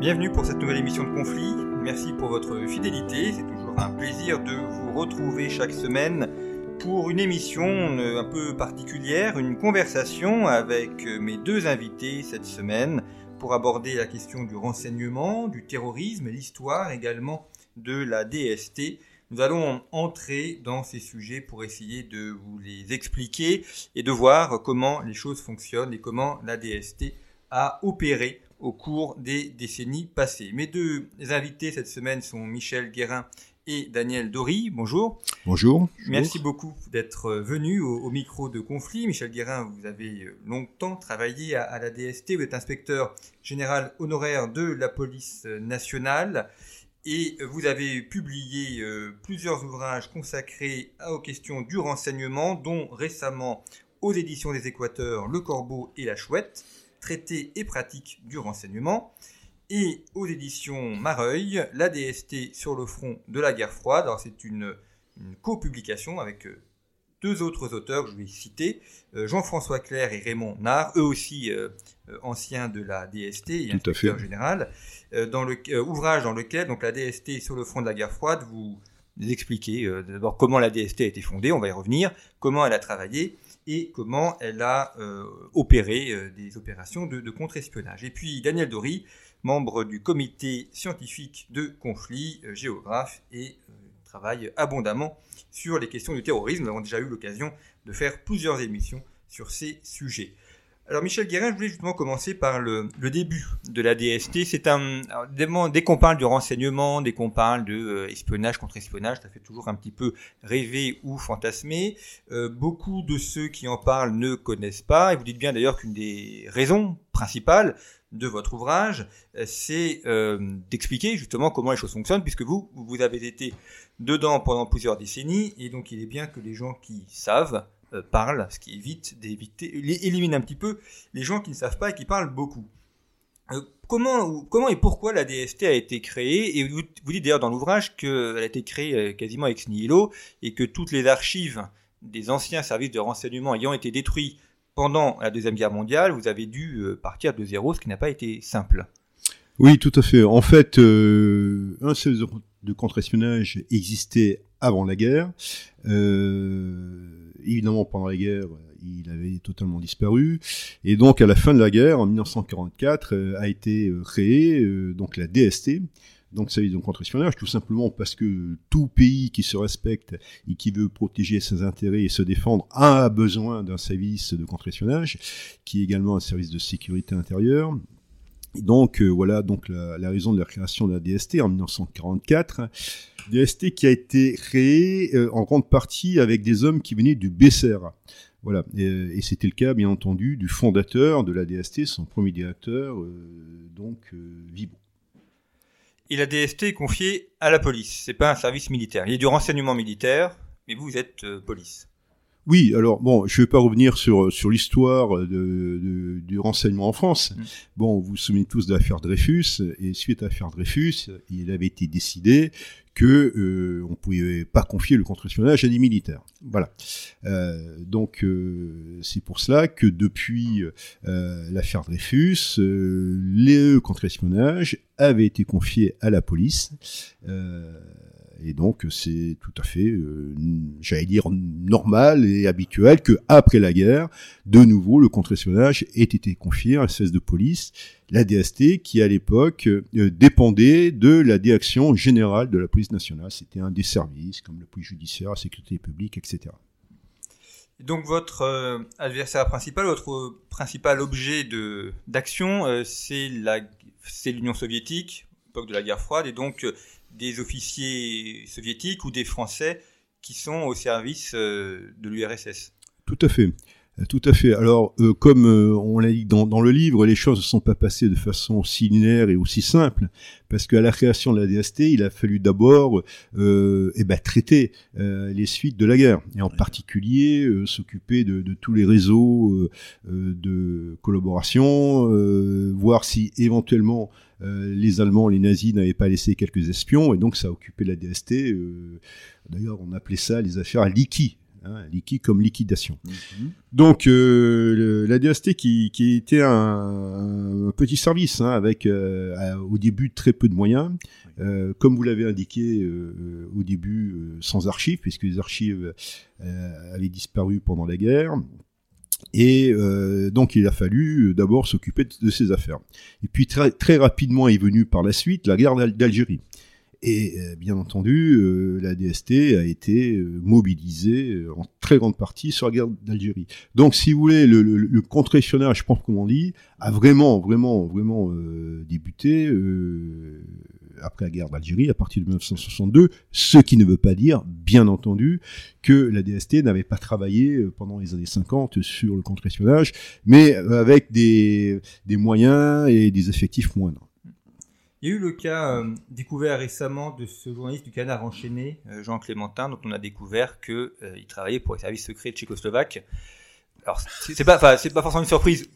Bienvenue pour cette nouvelle émission de Conflit. Merci pour votre fidélité. C'est toujours un plaisir de vous retrouver chaque semaine pour une émission euh, un peu particulière, une conversation avec euh, mes deux invités cette semaine pour aborder la question du renseignement, du terrorisme et l'histoire également de la DST. Nous allons entrer dans ces sujets pour essayer de vous les expliquer et de voir comment les choses fonctionnent et comment la DST a opéré au cours des décennies passées. Mes deux invités cette semaine sont Michel Guérin et Daniel Dory. Bonjour. Bonjour. Merci beaucoup d'être venu au, micro de conflit. Michel Guérin, vous avez longtemps travaillé à, la DST. Vous êtes inspecteur général honoraire de la police nationale et vous avez publié euh, plusieurs ouvrages consacrés aux questions du renseignement, dont récemment aux éditions des Équateurs Le Corbeau et la Chouette, traité et pratique du renseignement, et aux éditions Mareuil, la DST sur le front de la guerre froide. Alors c'est une, une co-publication avec euh, deux autres auteurs que je vais citer, euh, Jean-François Claire et Raymond Nard, eux aussi euh, anciens de la DST et inspecteurs général, dans le ouvrage dans lequel donc la DST sur le front de la guerre froide vous expliquez d'abord comment la DST a été fondée, on va y revenir, comment elle a travaillé et comment elle a opéré des opérations de, contre-espionnage. Et puis Daniel Dory, membre du comité scientifique de conflit, euh, géographe et euh, travaille abondamment sur les questions du terrorisme. Nous avons déjà eu l'occasion de faire plusieurs émissions sur ces sujets. Alors Michel Guérin, je voulais justement commencer par le, début de la DST. C'est un dès qu'on parle du renseignement, dès qu'on parle de euh, espionnage contre espionnage, ça fait toujours un petit peu rêver ou fantasmer. beaucoup de ceux qui en parlent ne connaissent pas. Et vous dites bien d'ailleurs qu'une des raisons principales de votre ouvrage, euh, c'est euh, d'expliquer justement comment les choses fonctionnent, puisque vous, vous avez été dedans pendant plusieurs décennies, et donc il est bien que les gens qui savent euh, parlent, ce qui évite d'éviter, élimine un petit peu les gens qui ne savent pas et qui parlent beaucoup. comment, comment et pourquoi la DST a été créée Et vous, dites d'ailleurs dans l'ouvrage qu'elle a été créée quasiment ex nihilo et que toutes les archives des anciens services de renseignement ayant été détruits pendant la Deuxième Guerre mondiale, vous avez dû euh, partir de zéro, ce qui n'a pas été simple. Oui, tout à fait. En fait, euh, un service de contre-espionnage existait avant la guerre. Euh, évidemment, pendant la guerre, il avait totalement disparu. Et donc, à la fin de la guerre, en 1944, a été créé donc la DST, donc ça dire contre-espionnage, tout simplement parce que tout pays qui se respecte et qui veut protéger ses intérêts et se défendre a besoin d'un service de contre-espionnage, qui est également un service de sécurité intérieure. Donc euh, voilà donc la, raison de la création de la DST en 1944. DST qui a été créée euh, en grande partie avec des hommes qui venaient du BCR. Voilà, et, c'était le cas bien entendu du fondateur de la DST, son premier directeur, euh, donc Vibon et la DST est confiée à la police. C'est pas un service militaire. Il y a du renseignement militaire, mais vous, êtes euh, police. Oui, alors bon, je vais pas revenir sur sur l'histoire de, du renseignement en France. Mm. Bon, vous vous souvenez tous de l'affaire Dreyfus, et suite à l'affaire Dreyfus, il avait été décidé que euh, on pouvait pas confier le contre-espionnage à des militaires. Voilà. Euh, donc euh, c'est pour cela que depuis euh, l'affaire Dreyfus, les contre-espionnage avaient été confiés à la police. Et donc c'est tout à fait, euh, j'allais dire, normal et habituel que après la guerre, de nouveau, le contre-espionnage ait été confié à un cesse de police, la DST, qui à l'époque euh, dépendait de la direction générale de la police nationale. C'était un des services, comme la police judiciaire, la sécurité publique, etc. Donc votre euh, adversaire principal, votre principal objet de d'action, c'est la c'est l'Union soviétique, époque de la guerre froide, et donc des officiers soviétiques ou des Français qui sont au service euh, de l'URSS. Tout à fait. Tout à fait. Alors, euh, comme euh, on l'a dit dans, dans, le livre, les choses ne sont pas passées de façon aussi linéaire et aussi simple, parce qu'à la création de la DST, il a fallu d'abord euh, eh ben, traiter les suites de la guerre, et en particulier s'occuper de, tous les réseaux de collaboration, voir si éventuellement euh, les Allemands, les nazis n'avaient pas laissé quelques espions, et donc ça a occupé la DST. Euh, d'ailleurs, on appelait ça les affaires Liki. hein, liquide comme liquidation. Mhm. Donc euh, la DST qui, qui était un, petit service hein, avec au début très peu de moyens, comme vous l'avez indiqué au début sans archives puisque les archives avaient disparu pendant la guerre. Et donc il a fallu d'abord s'occuper de, ces affaires. Et puis très, très rapidement est venue par la suite la guerre d'Algérie. Et euh, bien entendu, euh, la DST a été euh, mobilisée en très grande partie sur la guerre d'Algérie. Donc, si vous voulez, le, le, le contre-espionnage, je pense comme on dit, a vraiment, vraiment, vraiment débuté après la guerre d'Algérie, à partir de 1962, ce qui ne veut pas dire, bien entendu, que la DST n'avait pas travaillé pendant les années 50 sur le contre-espionnage, mais avec des, moyens et des effectifs moindres. Il y a eu le cas euh, découvert récemment de ce journaliste du Canard enchaîné, euh, Jean Clémentin, dont on a découvert qu'il euh, travaillait pour les services secrets tchécoslovaques. Alors c'est pas, pas forcément une surprise,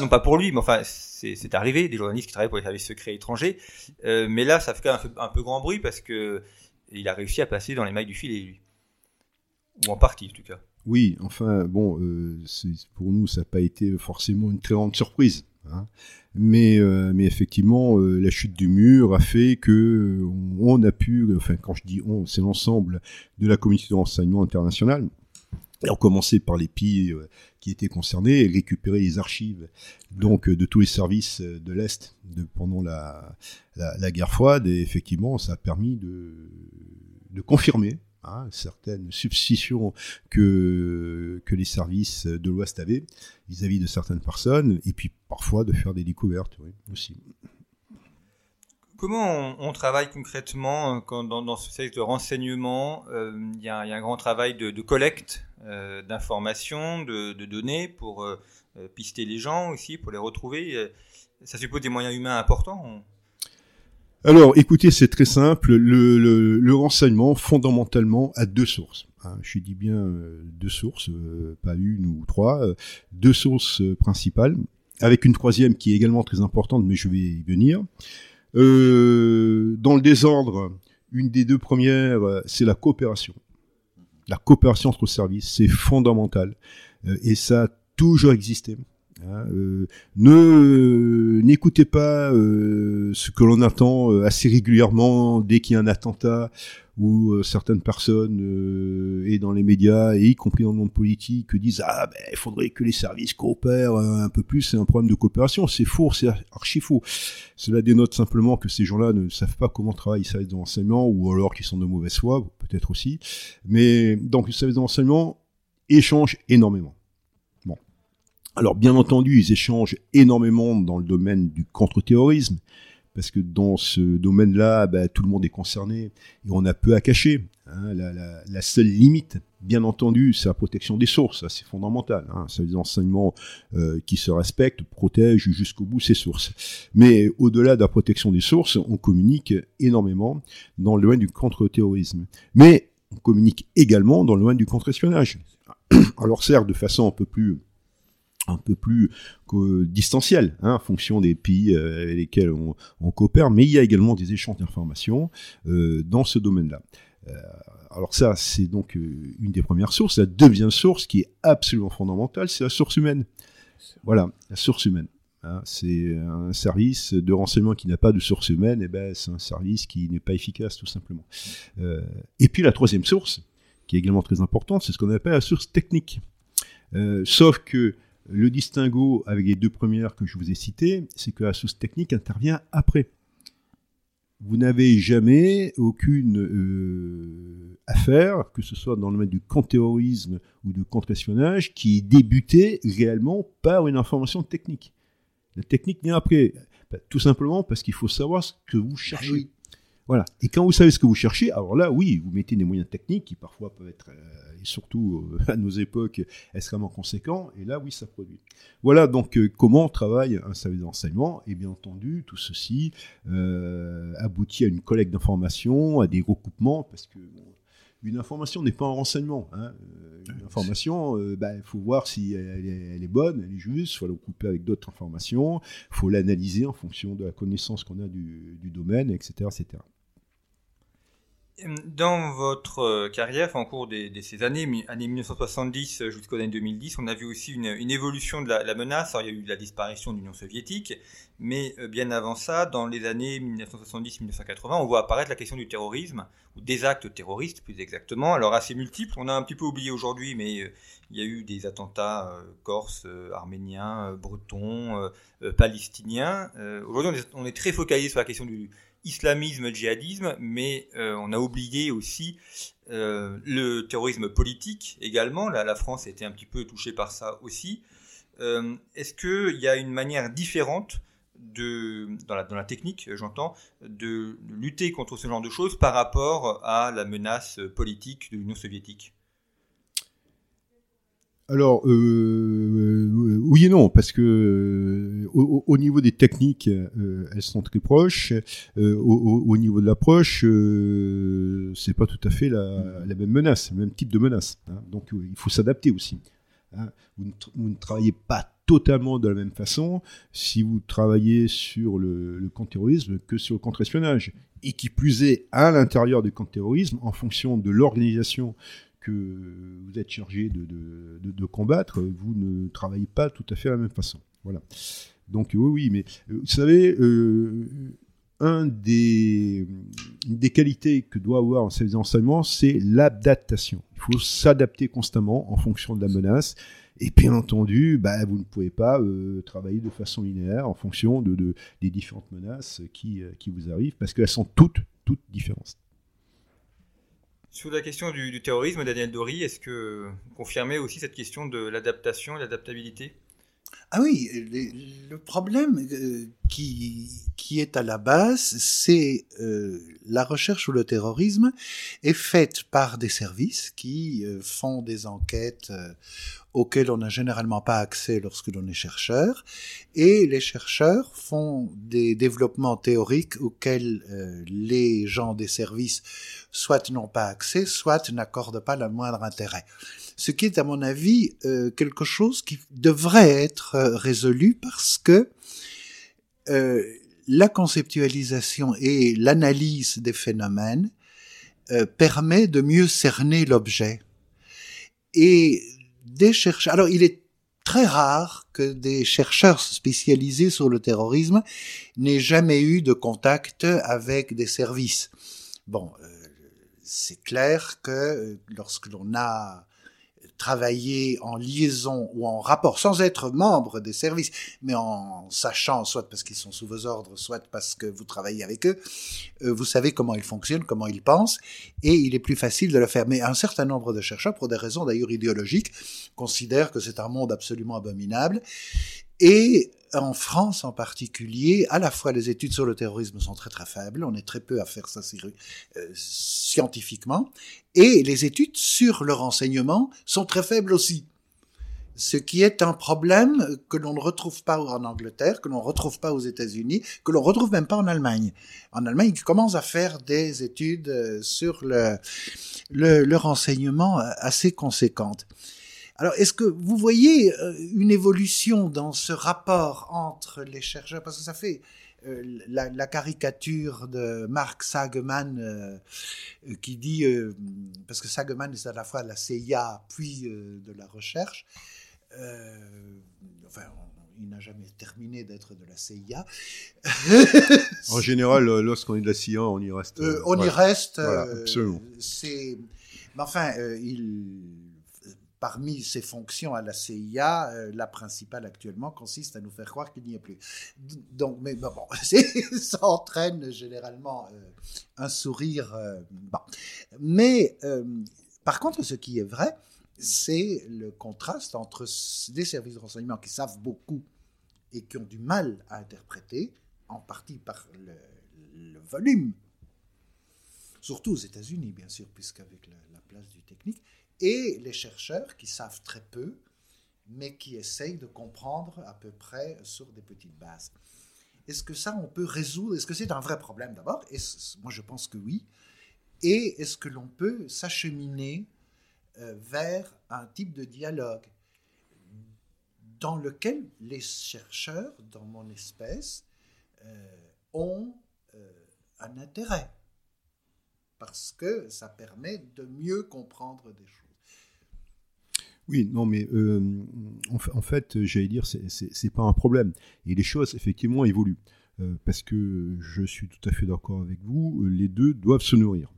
non pas pour lui, mais enfin c'est arrivé des journalistes qui travaillent pour les services secrets étrangers. mais là, ça fait quand même un peu, grand bruit parce que il a réussi à passer dans les mailles du filet, lui, ou en partie en tout cas. Oui, enfin bon, pour nous ça n'a pas été forcément une très grande surprise. Hein. Mais, euh, mais effectivement, euh, la chute du mur a fait que euh, on a pu, enfin quand je dis on, c'est l'ensemble de la communauté de renseignement international, et on commençait par les pays qui étaient concernés et récupérer les archives donc de tous les services de l'Est de, pendant la, la, la, guerre froide. Et effectivement, ça a permis de, de confirmer Hein, certaines substitutions que, que les services de l'Ouest avaient vis-à-vis de certaines personnes, et puis parfois de faire des découvertes aussi. Comment on, travaille concrètement euh, dans, ce service de renseignement euh, Il y, a un grand travail de, collecte euh, d'informations, de, données pour pister les gens aussi, pour les retrouver. Ça suppose des moyens humains importants alors, écoutez, c'est très simple. Le, renseignement, fondamentalement, a deux sources. Hein, je dis bien deux sources, pas une ou trois, deux sources principales, avec une troisième qui est également très importante, mais je vais y venir. Dans le désordre, une des deux premières, c'est la coopération. La coopération entre services, c'est fondamental. et ça a toujours existé. Hein, euh, ne n'écoutez pas euh, ce que l'on attend euh, assez régulièrement dès qu'il y a un attentat ou certaines personnes et dans les médias et y compris dans le monde politique disent ah ben il faudrait que les services coopèrent un peu plus c'est un problème de coopération c'est faux c'est archi faux. Cela dénote simplement que ces gens-là ne savent pas comment travaillent les services de renseignement ou alors qu'ils sont de mauvaise foi peut-être aussi. Mais donc les services de renseignement échangent énormément alors bien entendu, ils échangent énormément dans le domaine du contre-terrorisme, parce que dans ce domaine-là, bah, tout le monde est concerné et on a peu à cacher. Hein. La, seule limite, bien entendu, c'est la protection des sources, c'est fondamental. Hein. C'est des enseignements euh, qui se respectent, protègent jusqu'au bout ces sources. Mais au-delà de la protection des sources, on communique énormément dans le domaine du contre-terrorisme. Mais on communique également dans le domaine du contre-espionnage. Alors certes, de façon un peu plus un peu plus distanciel, hein, en fonction des pays euh, avec lesquels on, coopère, mais il y a également des échanges d'informations euh, dans ce domaine-là. Euh, alors ça, c'est donc une des premières sources. La deuxième source, qui est absolument fondamentale, c'est la source humaine. Voilà, la source humaine. Hein. c'est un service de renseignement qui n'a pas de source humaine, et ben c'est un service qui n'est pas efficace tout simplement. et puis la troisième source, qui est également très importante, c'est ce qu'on appelle la source technique. sauf que le distinguo avec les deux premières que je vous ai citées, c'est que la source technique intervient après. Vous n'avez jamais aucune euh, affaire, que ce soit dans le domaine du contre-terrorisme ou du contre-espionnage, qui est débutée réellement par une information technique. La technique vient après. Bah, tout simplement parce qu'il faut savoir ce que vous cherchez. Voilà. Et quand vous savez ce que vous cherchez, alors là, oui, vous mettez des moyens techniques qui parfois peuvent être, euh, et surtout euh, à nos époques, extrêmement conséquents. Et là, oui, ça produit. Voilà donc euh, comment travaille un service d'enseignement. Et bien entendu, tout ceci aboutit à une collecte d'informations, à des recoupements, parce que une information n'est pas un renseignement. Hein. Une information, il ben, faut voir si elle est, bonne, elle est juste, il faut la recouper avec d'autres informations, il faut l'analyser en fonction de la connaissance qu'on a du, du domaine, etc., etc. Dans votre euh, carrière, en cours de ces années, années 1970 euh, jusqu'aux années 2010, on a vu aussi une, évolution de la, menace. Il y a eu la disparition de l'Union soviétique, mais euh, bien avant ça, dans les années 1970-1980, on voit apparaître la question du terrorisme, ou des actes terroristes plus exactement. Alors, assez multiples. On a un petit peu oublié aujourd'hui, mais il y a eu des attentats corses, arméniens, bretons, palestiniens. aujourd'hui, on est très focalisé sur la question du islamisme, djihadisme, mais euh, on a oublié aussi euh, le terrorisme politique également. La France a été un petit peu touchée par ça aussi. Euh, est-ce qu'il y a une manière différente dans la technique, j'entends, de lutter contre ce genre de choses par rapport à la menace politique de l'Union soviétique? Alors, euh, oui et non, parce que euh, au, niveau des techniques, euh, elles sont très proches. Au, niveau de l'approche, c'est pas tout à fait la, même menace, le même type de menace. Hein. Donc, il faut s'adapter aussi. Hein. Vous, ne, travaillez pas totalement de la même façon si vous travaillez sur le, le contre-terrorisme que sur le contre-espionnage. Et qui plus est, à l'intérieur du contre-terrorisme, en fonction de l'organisation vous êtes chargé de, de, combattre, vous ne travaillez pas tout à fait de la même façon. Voilà. Donc oui, oui, mais euh, vous savez, euh, des, des qualités que doit avoir un service d'enseignement, c'est l'adaptation. Il faut s'adapter constamment en fonction de la menace. Et bien entendu, bah, vous ne pouvez pas euh, travailler de façon linéaire en fonction de, de des différentes menaces qui, qui vous arrivent, parce qu'elles sont toutes, toutes différentes. Sur la question du, terrorisme, Daniel Dory, est-ce que vous confirmez aussi cette question de l'adaptation et l'adaptabilité? Ah oui, le, problème euh, qui, qui est à la base, c'est euh, la recherche sur le terrorisme est faite par des services qui euh, font des enquêtes auxquelles on n'a généralement pas accès lorsque l'on est chercheur, et les chercheurs font des développements théoriques auxquels les gens des services soit n'ont pas accès, soit n'accordent pas le moindre intérêt ce qui est à mon avis euh, quelque chose qui devrait être euh, résolu parce que euh, la conceptualisation et l'analyse des phénomènes permet de mieux cerner l'objet. Et des chercheurs, alors il est très rare que des chercheurs spécialisés sur le terrorisme n'aient jamais eu de contact avec des services. Bon, c'est clair que lorsque l'on a travailler en liaison ou en rapport, sans être membre des services, mais en sachant, soit parce qu'ils sont sous vos ordres, soit parce que vous travaillez avec eux, euh, vous savez comment ils fonctionnent, comment ils pensent, et il est plus facile de le faire. Mais un certain nombre de chercheurs, pour des raisons d'ailleurs idéologiques, considèrent que c'est un monde absolument abominable, et en France en particulier, à la fois les études sur le terrorisme sont très très faibles, on est très peu à faire ça euh, scientifiquement, et les études sur le renseignement sont très faibles aussi. Ce qui est un problème que l'on ne retrouve pas en Angleterre, que l'on ne retrouve pas aux États-Unis, que l'on ne retrouve même pas en Allemagne. En Allemagne, ils commencent à faire des études euh, sur le, le, renseignement euh, assez conséquentes. Alors, est-ce que vous voyez euh, une évolution dans ce rapport entre les chercheurs? Parce que ça fait euh, la, caricature de Mark Sageman euh, qui dit, parce que Sageman est à la fois de la CIA puis de la recherche, enfin, il n'a jamais terminé d'être de la CIA. en général, lorsqu'on est de la CIA, on y reste. on y reste. absolument. C'est, mais enfin, il Parmi ses fonctions à la CIA, euh, la principale actuellement consiste à nous faire croire qu'il n'y a plus. Donc, mais bon, ça entraîne généralement euh, un sourire. Euh, bon. Mais par contre, ce qui est vrai, c'est le contraste entre des services de renseignement qui savent beaucoup et qui ont du mal à interpréter, en partie par le, volume, surtout aux États-Unis, bien sûr, puisqu'avec la, la place du technique, et les chercheurs qui savent très peu, mais qui essayent de comprendre à peu près sur des petites bases. Est-ce que ça, on peut résoudre? Est-ce que c'est un vrai problème d'abord? Moi, je pense que oui. Et est-ce que l'on peut s'acheminer euh, vers un type de dialogue dans lequel les chercheurs, dans mon espèce, euh, ont euh, un intérêt? Parce que ça permet de mieux comprendre des choses. Oui, non, mais euh, en, fait, j'allais dire, c'est pas un problème. Et les choses, effectivement, évoluent. Euh, parce que je suis tout à fait d'accord avec vous, les deux doivent se nourrir.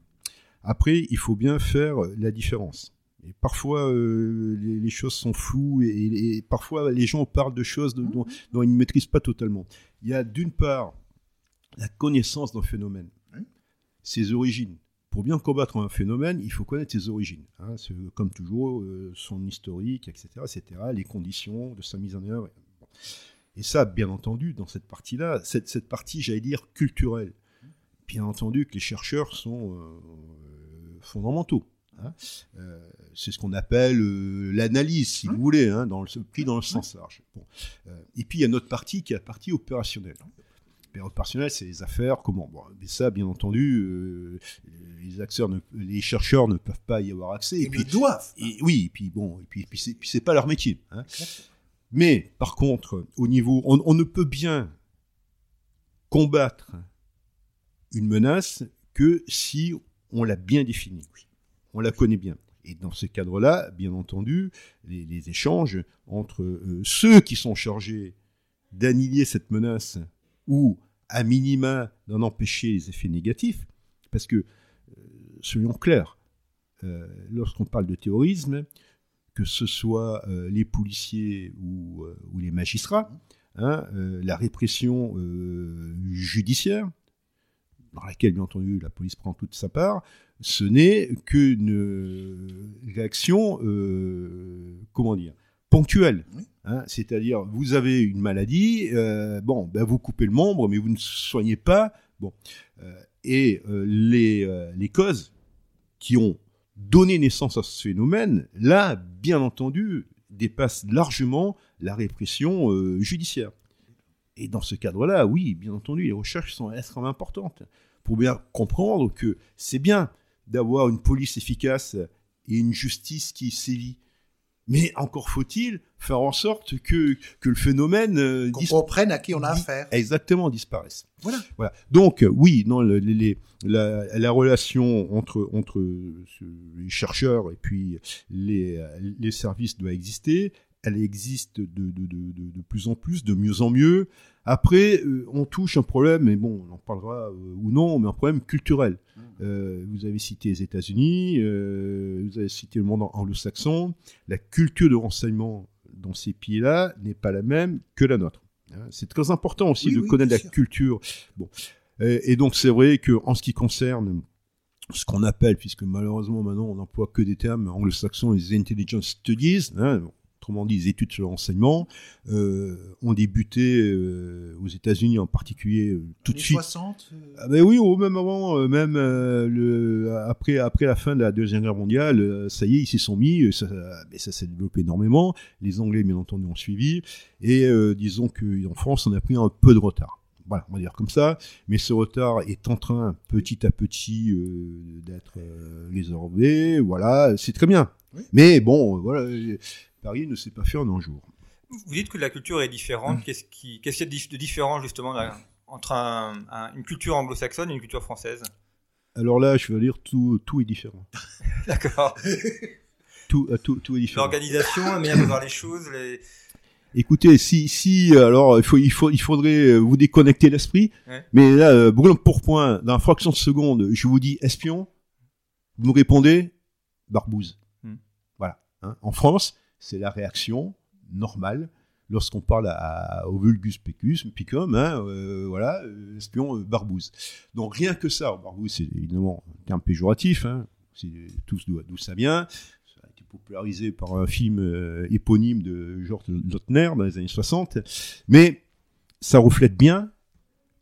Après, il faut bien faire la différence. Et parfois, euh, les, choses sont floues et, parfois, les gens parlent de choses dont, dont, ils ne maîtrisent pas totalement. Il y a d'une part la connaissance d'un phénomène, ses origines pour bien combattre un phénomène, il faut connaître ses origines. Hein, comme toujours, euh, son historique, etc., etc., les conditions de sa mise en œuvre. Et ça, bien entendu, dans cette partie-là, cette, cette partie, j'allais dire, culturelle, bien entendu que les chercheurs sont euh, fondamentaux. Hein. Euh, c'est ce qu'on appelle l'analyse, si vous voulez, hein, dans le, pris dans le sens large. et puis il y a notre partie qui est la partie opérationnelle période personnelle, c'est les affaires, comment. Bon, mais ça, bien entendu, euh, les acteurs, les chercheurs ne peuvent pas y avoir accès. Et, puis ils doivent. Et, oui, et puis bon, et puis, puis c'est pas leur métier. Hein. Mais par contre, au niveau, on, ne peut bien combattre une menace que si on l'a bien définie, on la connaît bien. Et dans ce cadre-là, bien entendu, les, échanges entre euh, ceux qui sont chargés d'annihiler cette menace ou à minima d'en empêcher les effets négatifs, parce que, euh, soyons clairs, euh, lorsqu'on parle de terrorisme, que ce soit euh, les policiers ou, les magistrats, hein, la répression judiciaire, dans laquelle, bien entendu, la police prend toute sa part, ce n'est qu'une réaction, comment dire, ponctuelle. Hein, c'est-à-dire, vous avez une maladie, euh, bon, ben vous coupez le membre, mais vous ne soignez pas. Bon, euh, et euh, les, les causes qui ont donné naissance à ce phénomène, là, bien entendu, dépassent largement la répression judiciaire. Et dans ce cadre-là, oui, bien entendu, les recherches sont extrêmement importantes pour bien comprendre que c'est bien d'avoir une police efficace et une justice qui sévit. Mais encore faut-il faire en sorte que, que le phénomène euh, qu'on comprenne à qui on a affaire. Exactement, disparaisse. Voilà. voilà. Donc euh, oui, non, les, la, la, relation entre entre les chercheurs et puis les, les services doit exister. Elle existe de, de, de, de, plus en plus, de mieux en mieux. Après, euh, on touche un problème, mais bon, on en parlera ou non, mais un problème culturel. Euh, vous avez cité les États-Unis, euh, vous avez cité le monde anglo-saxon. La culture de renseignement dans ces pays-là n'est pas la même que la nôtre. Hein, c'est très important aussi de connaître la culture. Bon. Et, donc c'est vrai que en ce qui concerne ce qu'on appelle, puisque malheureusement maintenant on n'emploie que des termes anglo-saxons, les intelligence studies, hein, autrement dit les études sur le renseignement, euh, ont débuté euh, aux États-Unis en particulier euh, tout de suite. 60 ah ben oui, au même avant, même le, après après la fin de la deuxième guerre mondiale, ça y est, ils s'y sont mis, ça, ben ça s'est développé énormément. Les Anglais, bien entendu, ont suivi, et disons qu'en France, on a pris un peu de retard. Voilà, on va dire comme ça. Mais ce retard est en train, petit à petit, d'être résorbé. Voilà, c'est très bien. Mais bon, voilà, Paris ne s'est pas fait en un jour. Vous dites que la culture est différente. Hum. Qu'est-ce qui, qu'est-ce qu'il y a de différent justement entre une culture anglo-saxonne et une culture française? Alors là, je veux dire tout, tout est différent. D'accord. tout, euh, tout, tout, est différent. L'organisation, la manière de voir les choses. Écoutez, si, si, alors il faut, il faut, il faudrait euh, vous déconnecter l'esprit. Mais là, euh, brûlant pour point, dans une fraction de seconde, je vous dis espion, vous me répondez barbouze. Hum. Voilà. Hein. En France, c'est la réaction normale lorsqu'on parle à, au vulgus pecus, picum, hein, euh, voilà, euh, espion euh, barbouze. Donc rien que ça, barbouze c'est évidemment un terme péjoratif, hein, c'est tous d'où ça vient. Ça a été popularisé par un film éponyme de Georges Lautner dans les années 60, mais ça reflète bien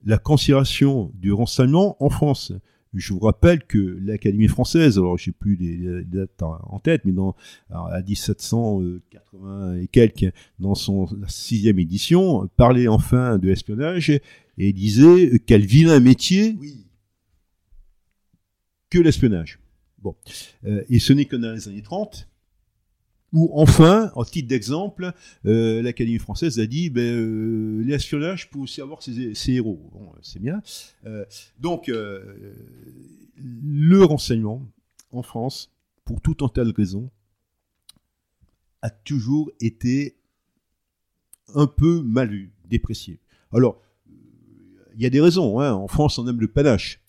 la considération du renseignement en France. Je vous rappelle que l'Académie française, alors je sais plus les, dates en tête, mais dans à 1780 et quelques, dans son sixième édition, parlait enfin de l'espionnage et disait quel vilain métier que l'espionnage. Bon, euh, et ce n'est que dans les années 30 ou enfin, en titre d'exemple, euh, l'Académie française a dit ben, euh, l'espionnage peut aussi avoir ses, héros. Bon, c'est bien. Euh, donc, euh, le renseignement en France, pour tout un tas de raisons, a toujours été un peu mal vu, déprécié. Alors, il y a des raisons. Hein. En France, on aime le panache.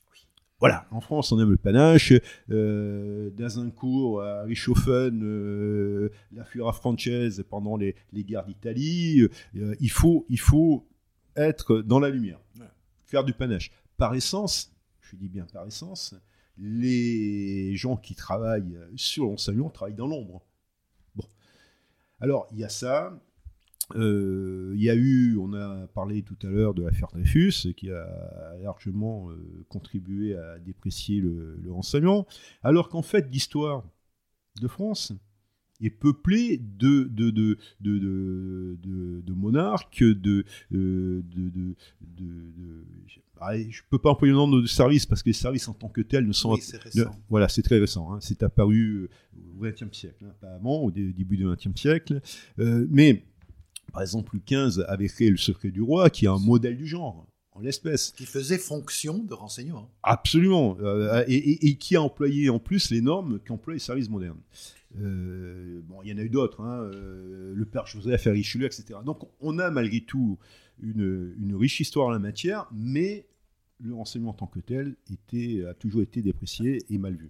Voilà, en France, on aime le panache. Euh, D'Azincourt à Richthofen, euh, la Fura française pendant les, les guerres d'Italie. Euh, il, faut, il faut être dans la lumière, faire du panache. Par essence, je dis bien par essence, les gens qui travaillent sur l'enseignement travaillent dans l'ombre. Bon. Alors, il y a ça. Euh, il y a eu, on a parlé tout à l'heure de l'affaire Dreyfus, qui a largement euh, contribué à déprécier le, le renseignement, alors qu'en fait l'histoire de France est peuplée de, monarques, de... de, de, je peux pas employer le nom de services, parce que les services en tant que tels ne sont voilà, c'est très récent. hein. C'est apparu euh, au XXe siècle, hein, pas avant, au dé- début du XXe siècle. Mais, par exemple, Louis XV avait créé le secret du roi, qui est un modèle du genre, en l'espèce. Qui faisait fonction de renseignement. Absolument. Euh, et, et- et qui a employé en plus les normes qu'emploient les services modernes. Euh, bon, il y en a eu d'autres, hein, euh, le père Joseph et Richelieu, etc. Donc, on a malgré tout une, une riche histoire en la matière, mais le renseignement en tant que tel était, a toujours été déprécié et mal vu.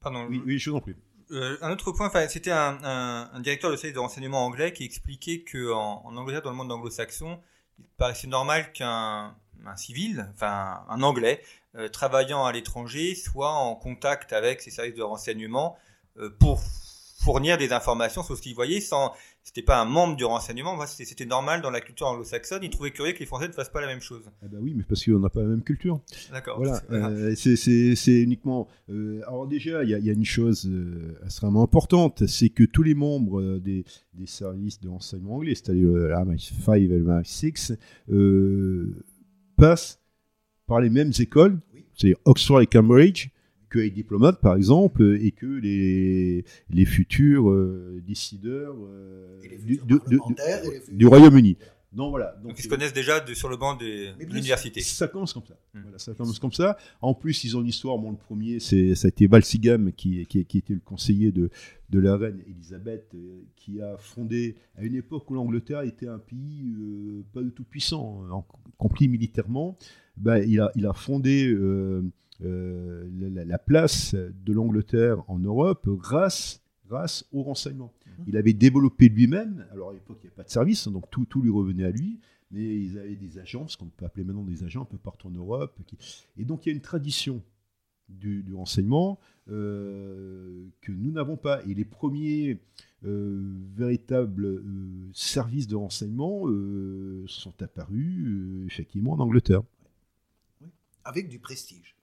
Pardon. Oui, oui je vous en prie. Euh, un autre point, c'était un, directeur de service de renseignement anglais qui expliquait que en, Angleterre, dans le monde anglo-saxon, il paraissait normal qu'un un civil, enfin un anglais, euh, travaillant à l'étranger, soit en contact avec ses services de renseignement euh, pour fournir des informations sur ce qu'il voyait sans c'était pas un membre du renseignement c'était normal dans la culture anglo-saxonne il trouvait curieux que les français ne fassent pas la même chose Ah bah oui, mais parce qu'on n'a pas la même culture. d'accord Voilà, euh, c'est- c'est uniquement. euh, alors déjà, il y, a- il y a une chose euh, extrêmement importante, c'est que tous les membres euh, des, des services de renseignement anglais, c'est-à-dire euh, le MI5 et le MI6, euh, passent par les mêmes écoles, Oui. c'est-à-dire Oxford et Cambridge, que les diplomates, par exemple, et que les, les futurs euh, décideurs euh, du, Royaume-Uni. Donc voilà. donc ils se connaissent déjà de, sur le banc de, l'université ça commence comme ça. Hmm. Voilà, ça commence comme ça. En plus, ils ont une histoire. Bon, le premier, c'est ça a été Walsingham qui, qui, qui était le conseiller de, de la reine Elisabeth, euh, qui a fondé à une époque où l'Angleterre était un pays euh, pas du tout puissant, en compris militairement. Ben, il a il a fondé euh, euh, la, la place de l'Angleterre en Europe grâce grâce au renseignement. Il avait développé lui-même. Alors à l'époque, il n'y avait pas de service, hein, donc tout, tout lui revenait à lui mais ils avaient des agents, ce qu'on peut appeler maintenant des agents un peu partout en Europe. qui- Et donc il y a une tradition du, du renseignement euh, que nous n'avons pas. Et les premiers euh, véritables euh, services de renseignement sont apparus effectivement en Angleterre, Avec du prestige.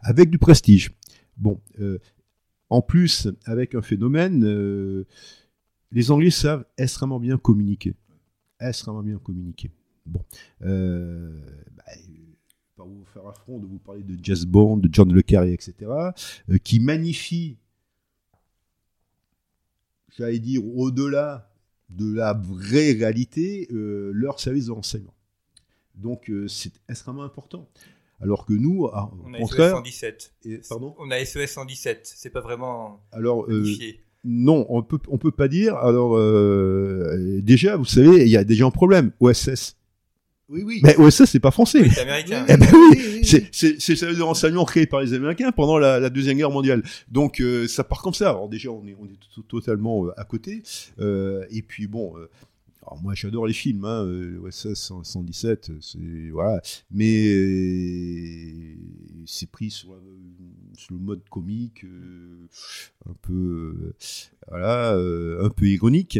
Avec du prestige. Bon, euh, en plus, avec un phénomène, euh, les Anglais savent extrêmement bien communiquer. Extrêmement bien communiquer. Bon. Euh, bah, pas vous faire affront de vous parler de Jazz Bond, de John Le Carré, etc., euh, qui magnifient, j'allais dire, au-delà de la vraie réalité, leur service de renseignement. Donc, c'est extrêmement important. Alors que nous, ah, au on a SES contraire, 117 et- pardon? on a SES 117 c'est pas vraiment Alors, euh, non, on peut, on peut pas dire. Alors, euh, déjà, vous savez, il y a déjà un problème. OSS. Oui, oui. Mais OSS, c'est pas français. c'est américain Eh ben oui, oui, C'est c'est- c'est le service de renseignement créé par les Américains pendant la, la Deuxième Guerre mondiale. Donc, euh, ça part comme ça. Alors, déjà, on est, on est to- totalement euh, à côté. Euh, et puis, bon. Euh, alors moi, j'adore les films, hein, euh, OSS 117, c'est voilà, mais euh, c'est pris sur, le mode comique, euh, un peu, euh, voilà, euh, un peu ironique.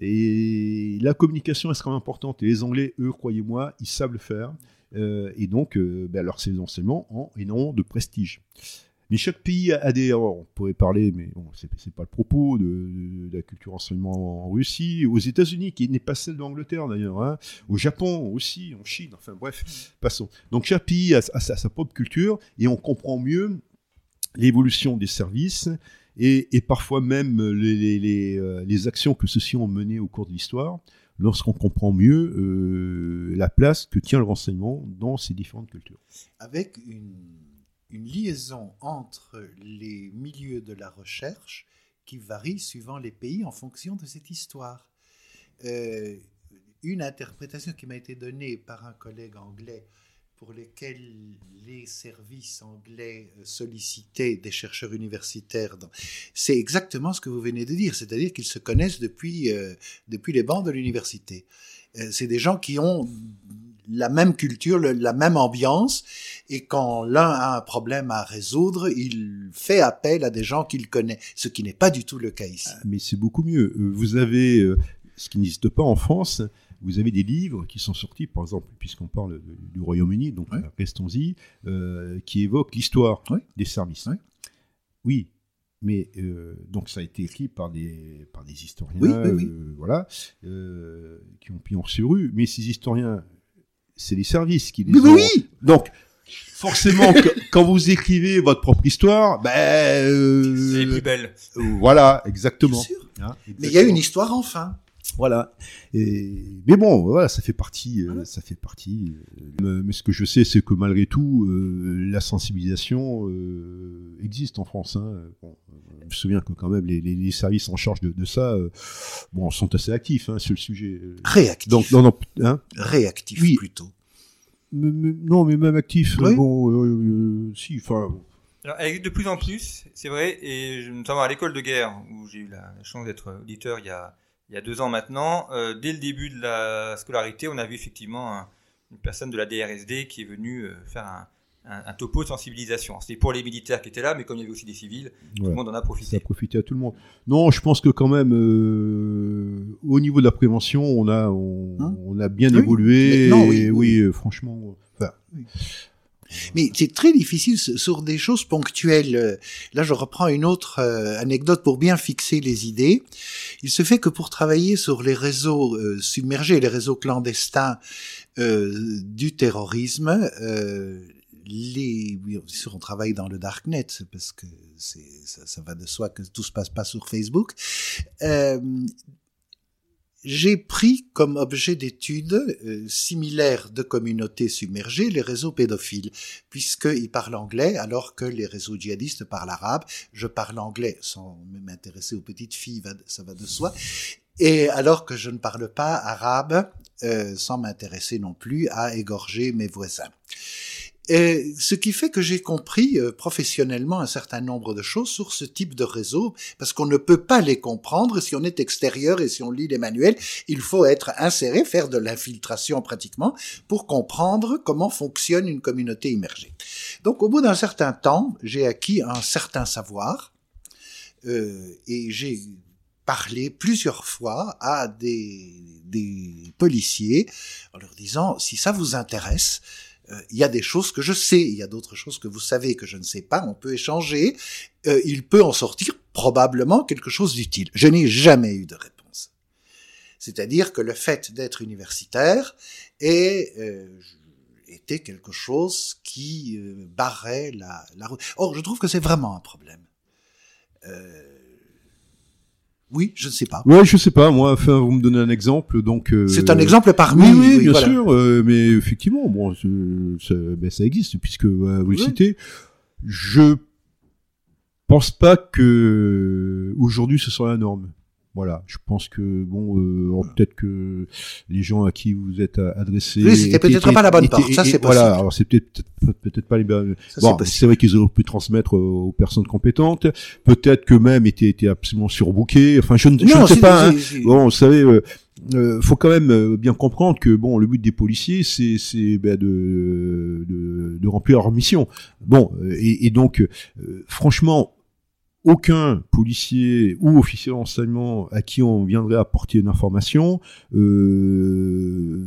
Et la communication est extrêmement importante. Et les Anglais, eux, croyez-moi, ils savent le faire. Euh, et donc, euh, ben, ces enseignements ont énormément de prestige. Mais chaque pays a des. on pourrait parler, mais bon, c'est pas le propos de, la culture enseignement en Russie, aux États-Unis, qui n'est pas celle d'Angleterre d'ailleurs, hein, au Japon aussi, en Chine, enfin bref, passons. Donc chaque pays a, sa, propre culture et on comprend mieux l'évolution des services et, parfois même euh, les actions que ceux-ci ont menées au cours de l'histoire, lorsqu'on comprend mieux euh, la place que tient le renseignement dans ces différentes cultures. Avec une, une liaison entre les milieux de la recherche qui varie suivant les pays en fonction de cette histoire. Euh, une interprétation qui m'a été donnée par un collègue anglais pour lesquels les services anglais sollicitaient des chercheurs universitaires. C'est exactement ce que vous venez de dire, c'est-à-dire qu'ils se connaissent depuis, euh, depuis les bancs de l'université. Euh, c'est des gens qui ont la même culture, le- la même ambiance, et quand l'un a un problème à résoudre, il fait appel à des gens qu'il connaît, ce qui n'est pas du tout le cas ici. Mais c'est beaucoup mieux. Euh, Vous avez, euh, ce qui n'existe pas en France, vous avez des livres qui sont sortis, par exemple, puisqu'on parle de- du Royaume-Uni, donc restons-y, euh, qui évoquent l'histoire des services. Oui, mais euh, donc ça a été écrit par des, par des historiens, euh, voilà, qui ont pignon sur rue, mais ces historiens, c'est les services qui les Oui, ont. oui, oui. Donc, forcément, que- quand vous écrivez votre propre histoire, ben, euh, C'est les plus belles. voilà, exactement. Bien sûr. Hein, Mais il y a exactement. une histoire enfin. Voilà. Et, mais bon, voilà, ça fait partie, euh, ça fait partie. euh, mais ce que je sais, c'est que malgré tout, euh, la sensibilisation euh, existe en France. Hein. Bon, je me souviens que quand même les, les- les services en charge de, de ça, euh, bon, sont assez actifs hein, sur le sujet. Réactif. Donc, non, non, hein, Réactif Oui. plutôt. mais- mais- non, mais même actifs. Oui. Bon, euh, euh, si, enfin, Alors, elle existe de plus en plus, c'est vrai, et je- notamment à l'école de guerre, où j'ai eu la, la chance d'être auditeur il y a, il y a deux ans maintenant, euh, dès le début de la scolarité, on a vu effectivement un- une personne de la DRSD qui est venue euh, faire un, un- un topo de sensibilisation. C'était pour les militaires qui étaient là, mais comme il y avait aussi des civils, tout le monde en a ça a profité. profité à tout le monde. Non, je pense que quand même, euh, au niveau de la prévention, on a, on, Hein on a bien Oui, évolué. et oui, franchement. Enfin, Mais c'est très difficile sur des choses ponctuelles. Euh, Là, je reprends une autre euh, anecdote pour bien fixer les idées. Il se fait que pour travailler sur les réseaux euh, submergés, les réseaux clandestins du terrorisme, euh, les, bien sûr, on travaille dans le darknet parce que ça, va de soi que tout se passe pas sur Facebook. J'ai pris comme objet d'étude euh, similaire de communautés submergées les réseaux pédophiles, puisqu'ils parlent anglais alors que les réseaux djihadistes parlent arabe. Je parle anglais sans m'intéresser aux petites filles, ça va de soi. Et alors que je ne parle pas arabe, euh, sans m'intéresser non plus à égorger mes voisins. Et ce qui fait que j'ai compris euh, professionnellement un certain nombre de choses sur ce type de réseau, parce qu'on ne peut pas les comprendre si on est extérieur et si on lit les manuels. Il faut être inséré, faire de l'infiltration pratiquement, pour comprendre comment fonctionne une communauté immergée. Donc au bout d'un certain temps, j'ai acquis un certain savoir, euh, et j'ai parlé plusieurs fois à des, des policiers en leur disant, si ça vous intéresse, euh, il y a des choses que je sais, il y a d'autres choses que vous savez que je ne sais pas, on peut échanger, euh, il peut en sortir probablement quelque chose d'utile. Je n'ai jamais eu de réponse. C'est-à-dire que le fait d'être universitaire est, euh, était quelque chose qui euh, barrait la, route. Or, je trouve que c'est vraiment un problème. Oui, je ne sais pas. ouais, je sais pas. Moi, enfin, vous me donnez un exemple, donc. euh, C'est un exemple parmi. Oui, oui, bien voilà. sûr. euh, mais effectivement, bon, ça, ben, ça existe puisque euh, vous le Oui. citez. Je pense pas que aujourd'hui ce soit la norme. Voilà, je pense que bon, euh, peut-être que les gens à qui vous êtes a- adressés, Oui, c'était peut-être pas la bonne porte, ça, c'est Voilà, alors c'est peut-être peut-être pas les Ça, Bon, c'est vrai qu'ils auraient pu transmettre aux personnes compétentes. Peut-être qu'eux-mêmes étaient, étaient absolument surbookés. Enfin, je ne, je ne sais pas. hein. Bon, vous savez, euh, euh, faut quand même euh, bien comprendre que bon, le but des policiers, c'est c'est ben, de, de de remplir leur mission. Bon, euh, et, et donc, euh, franchement, aucun policier ou officier de renseignement à qui on viendrait apporter une information euh,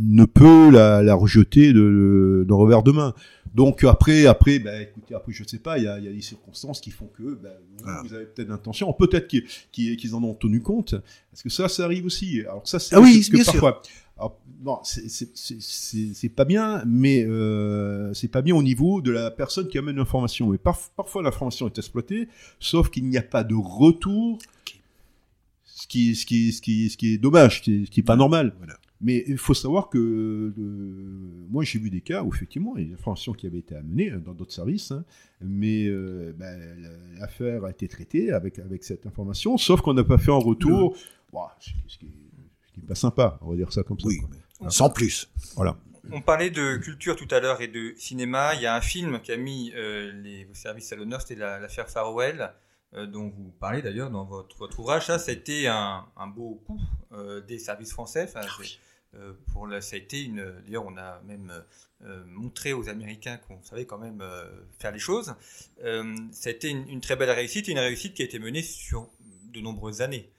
ne peut la, la rejeter de, d'un revers de main. Donc après, après, ben, écoutez, après je sais pas, il y a, y a des circonstances qui font que ben, vous, Ah. vous avez peut-être l'intention, peut-être qu'ils, qu'ils en ont tenu compte, parce que ça, ça arrive aussi. Alors ça, c'est Ah oui, bien sûr. Alors, non, c'est- pas bien, mais euh, c'est pas bien au niveau de la personne qui amène l'information. Mais parf- parfois, l'information est exploitée, sauf qu'il n'y a pas de retour, ce qui, ce qui, ce qui, ce qui est dommage, ce qui est, ce qui est pas normal. Voilà. Mais il faut savoir que euh, moi j'ai vu des cas où effectivement il y a des informations qui avaient été amenées euh, dans d'autres services, hein, mais euh, ben, la- l'affaire a été traitée avec, avec cette information, sauf qu'on n'a pas fait en retour. Ouah, ce, qui, ce qui est, qui est pas sympa, on va dire ça comme ça. Oui, sans plus. Voilà. On parlait de culture tout à l'heure et de cinéma. Il y a un film qui a mis euh, les services à l'honneur, c'était la- l'affaire Farwell, euh, dont vous parlez d'ailleurs dans votre, votre ouvrage. Ça, ça a été un, un beau coup euh, des services français. Enfin, euh, pour la- ça a été une. D'ailleurs, on a même euh, montré aux Américains qu'on savait quand même euh, faire les choses. Euh, ça a été une, une très belle réussite, et une réussite qui a été menée sur de nombreuses années.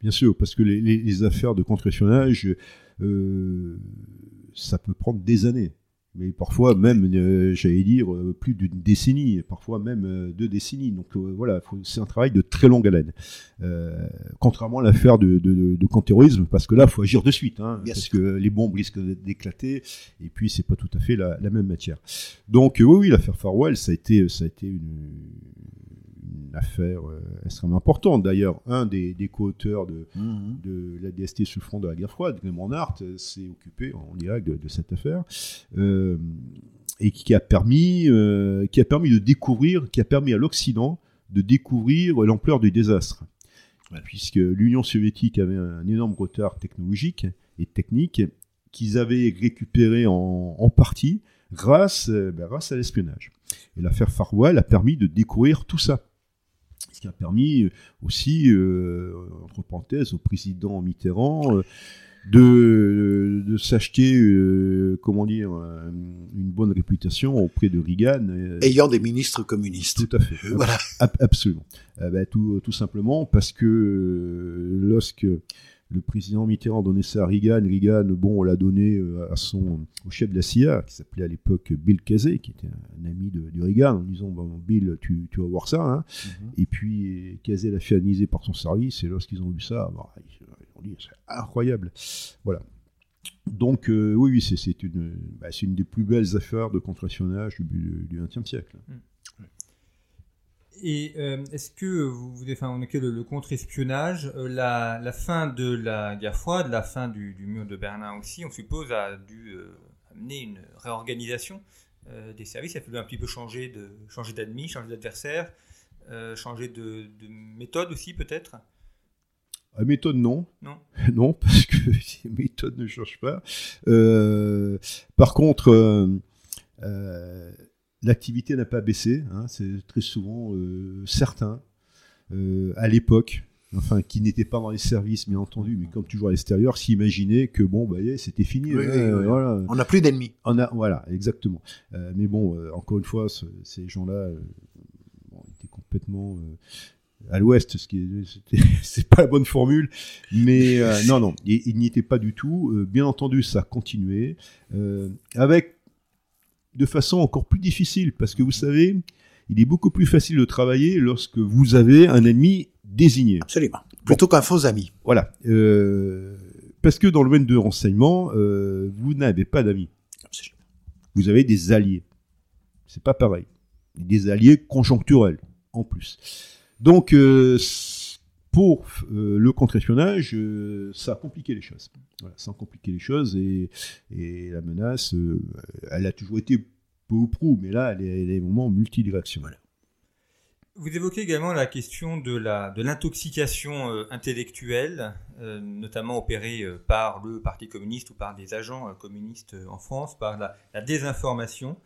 Bien sûr, parce que les, les- les affaires de contre-espionnage, euh, ça peut prendre des années. Mais parfois même, euh, j'allais dire, euh, plus d'une décennie, parfois même deux décennies. Donc voilà, c'est un travail de très longue haleine. Contrairement à l'affaire de, de, de, de contre-terrorisme, parce que là, faut agir de suite, hein, parce sûr. que les bombes risquent d'éclater, et puis c'est pas tout à fait la, la même matière. Donc oui, oui, l'affaire Farwell, ça a été, ça a été une, une affaire euh, extrêmement importante. D'ailleurs, un des, des co-auteurs de, Mhm. de la DST sur le front de la guerre froide, Clément Hart, euh, s'est occupé en direct de, de cette affaire euh, et qui a permis, euh, qui a permis de découvrir, qui a permis à l'Occident de découvrir l'ampleur du désastre, Ouais. puisque l'Union soviétique avait un énorme retard technologique et technique qu'ils avaient récupéré en, en partie grâce, ben, grâce à l'espionnage. Et l'affaire Farwell a permis de découvrir tout ça. Ce qui a permis euh, aussi, euh, entre parenthèses, au président Mitterrand euh, de, de s'acheter, euh, comment dire, une bonne réputation auprès de Reagan. Ayant des ministres communistes. tout à fait. Voilà. Ab- absolument. Euh, bah, tout, tout simplement parce que euh, lorsque le président Mitterrand donnait ça à Reagan, Reagan, bon, on l'a donné euh, à son, au chef de la CIA, qui s'appelait à l'époque Bill Casey, qui était un ami de, de Reagan, en disant, bon, Bill, tu, tu vas voir ça. Hein. Et puis, Casey l'a fait analyser par son service, et lorsqu'ils ont vu ça, bah, ils, ils ont dit, c'est incroyable. Voilà. Donc, euh, oui, oui, c'est une, bah, une des plus belles affaires de contre-espionnage du XXe siècle. Et euh, est-ce que vous, vous enfin, on le, le contre-espionnage, euh, la, la fin de la guerre froide, la fin du, du mur de Berlin aussi, on suppose, a dû euh, amener une réorganisation des services. Il a fallu un petit peu changer de changer d'admis, changer d'adversaire, changer de, de méthode aussi peut-être? La méthode, non. Non. non, parce que les méthodes ne changent pas. Par contre, euh, l'activité n'a pas baissé. hein, c'est très souvent euh, certains, euh, à l'époque, enfin, qui n'étaient pas dans les services, bien entendu, mais comme toujours à l'extérieur, s'imaginaient que bon, bah, yeah, c'était fini. Oui, hein, oui, oui. voilà. On n'a plus d'ennemis. On a, voilà, exactement. Euh, mais bon, euh, encore une fois, ce- ces gens-là euh, bon, étaient complètement euh, à l'ouest, ce qui c'est pas la bonne formule, mais euh, non, non, ils, ils n'y étaient pas du tout. Euh, bien entendu, ça a continué euh, avec de façon encore plus difficile, parce que vous savez, il est beaucoup plus facile de travailler lorsque vous avez un ennemi désigné. Absolument. Plutôt qu'un faux ami. Voilà, euh, parce que dans le domaine de renseignement, euh, vous n'avez pas d'amis vous avez des alliés. C'est pas pareil. Des alliés conjoncturels, en plus. Donc, euh, pour euh, le contre-espionnage, euh, ça a compliqué les choses. Voilà, ça les choses et, la menace, euh, elle a toujours été peu ou prou, mais là, elle est, elle est vraiment multidirectionnelle. Vous évoquez également la question de de l'intoxication euh, intellectuelle, notamment opérée par le Parti communiste ou par des agents communistes en France, par la, désinformation.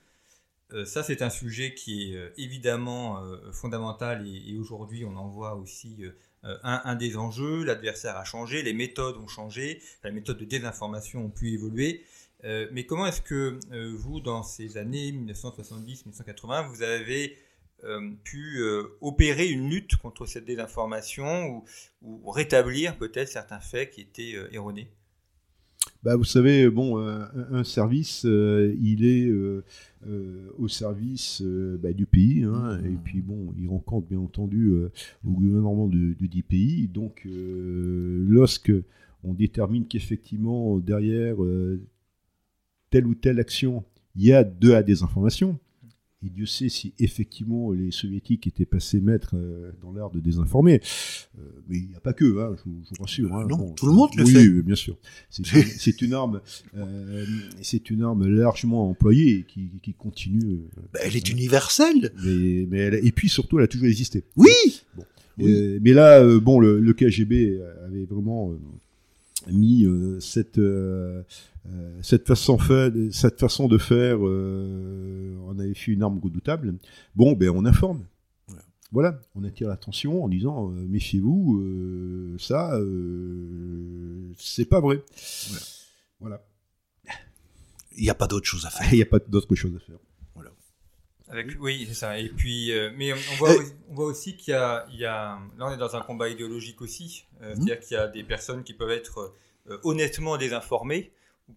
Ça, c'est un sujet qui est évidemment fondamental et, aujourd'hui, on en voit aussi un, un des enjeux. L'adversaire a changé, les méthodes ont changé, les méthodes de désinformation ont pu évoluer. Euh, mais comment est-ce que euh, vous, dans ces années 1970-1980, vous avez euh, pu euh, opérer une lutte contre cette désinformation ou, rétablir peut-être certains faits qui étaient euh, erronés? Bah, vous savez, bon, un, un service, euh, il est euh, euh, au service euh, bah, du pays, hein, et puis bon, il rend compte bien entendu euh, au gouvernement de, de 10 pays. Donc, euh, lorsque on détermine qu'effectivement, derrière euh, telle ou telle action, il y a de la désinformation. Et Dieu sait si effectivement les soviétiques étaient passés maîtres euh, dans l'art de désinformer. Euh, mais il n'y a pas que, hein, je, vous- rassure. hein. Non, tout le monde le oui, fait. oui, bien sûr. C'est une, arme, euh, c'est une arme largement employée et qui, qui continue. Ben, elle est universelle. mais, mais elle- et puis surtout, elle a toujours existé. Oui. Oui. Euh, mais là, euh, bon, le, le KGB avait vraiment mis euh, cette euh, euh, cette façon fait, cette façon de faire. euh, on avait fait une arme redoutable. Bon, ben on informe. Voilà, on attire l'attention en disant euh, méfiez-vous, euh, ça, c'est pas vrai. Ouais. Voilà, Il n'y a pas d'autre chose à faire. il n'y a pas d'autre chose à faire. Avec, oui, c'est ça. Et puis, euh, mais on on voit, aussi- on voit aussi qu'il y a, il y a, là on est dans un combat idéologique aussi. Euh, Mhm. C'est-à-dire qu'il y a des personnes qui peuvent être euh, honnêtement désinformées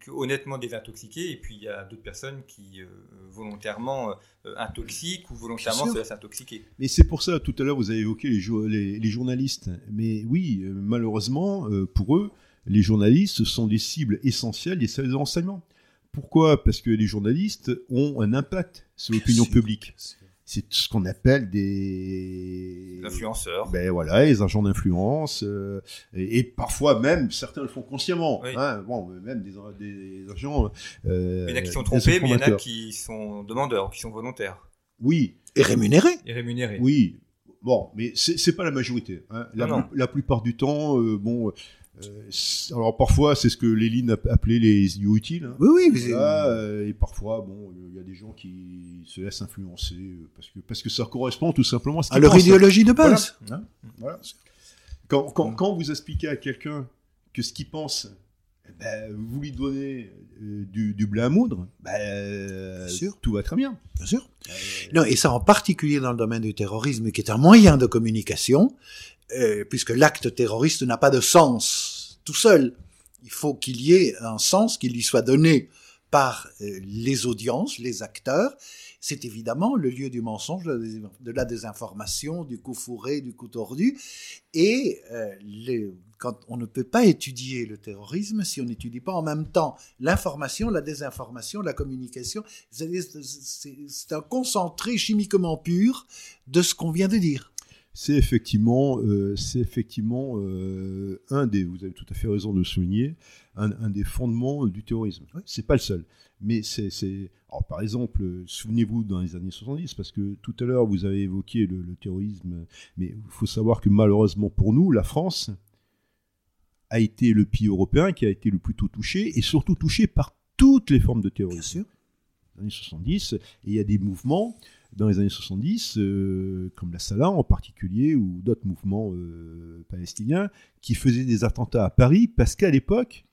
ou honnêtement désintoxiquées, et puis il y a d'autres personnes qui euh, volontairement intoxiquent ou volontairement se laissent intoxiquer. Mais c'est pour ça, tout à l'heure, vous avez évoqué les, jo- les, les journalistes. Mais oui, malheureusement, pour eux, les journalistes sont des cibles essentielles des services de renseignement. Pourquoi? Parce que les journalistes ont un impact sur l'opinion publique. C'est ce qu'on appelle des... Influenceurs. Ben voilà, les agents d'influence, euh, et, et parfois même, certains le font consciemment. Oui. hein, bon, même des, des agents... euh, Il y en a qui sont trompés, mais il y en a qui sont demandeurs, qui sont volontaires Oui, Et rémunéré. et rémunérés. Oui, bon, mais c'est pas la majorité. hein. La, Non, non. la plupart du temps, euh, bon, euh, alors parfois c'est ce que Léline a appelé les idiots utiles. hein. Oui, oui. mais Voilà, euh, et parfois, bon, il y a des gens qui se laissent influencer euh, parce que parce que ça correspond tout simplement à ce à leur idéologie de base. Hein Voilà. Quand, quand, quand vous expliquez à quelqu'un que ce qu'il pense, eh ben, vous lui donnez euh, du, du blé à moudre, ben, euh, sûr. tout va très bien. Bien sûr. Non, et ça en particulier dans le domaine du terrorisme, qui est un moyen de communication, euh, puisque l'acte terroriste n'a pas de sens tout seul. Il faut qu'il y ait un sens qui lui soit donné par euh, les audiences, les acteurs. C'est évidemment le lieu du mensonge, de la désinformation, du coup fourré, du coup tordu. Et euh, quand on ne peut pas étudier le terrorisme si on n'étudie pas en même temps l'information, la désinformation, la communication, c'est un concentré chimiquement pur de ce qu'on vient de dire. C'est effectivement, euh, c'est effectivement euh, un des, vous avez tout à fait raison de le souligner, un, un des fondements du terrorisme. Oui. C'est pas le seul, mais c'est, par exemple, souvenez-vous dans les années 70, parce que tout à l'heure vous avez évoqué le, le terrorisme, mais il faut savoir que malheureusement pour nous, la France a été le pays européen qui a été le plus tôt touché, et surtout touché par toutes les formes de terrorisme Bien sûr. les années 70, et il y a des mouvements dans les années 70, euh, comme la Salah en particulier, ou d'autres mouvements euh, palestiniens, qui faisaient des attentats à Paris, parce qu'à l'époque,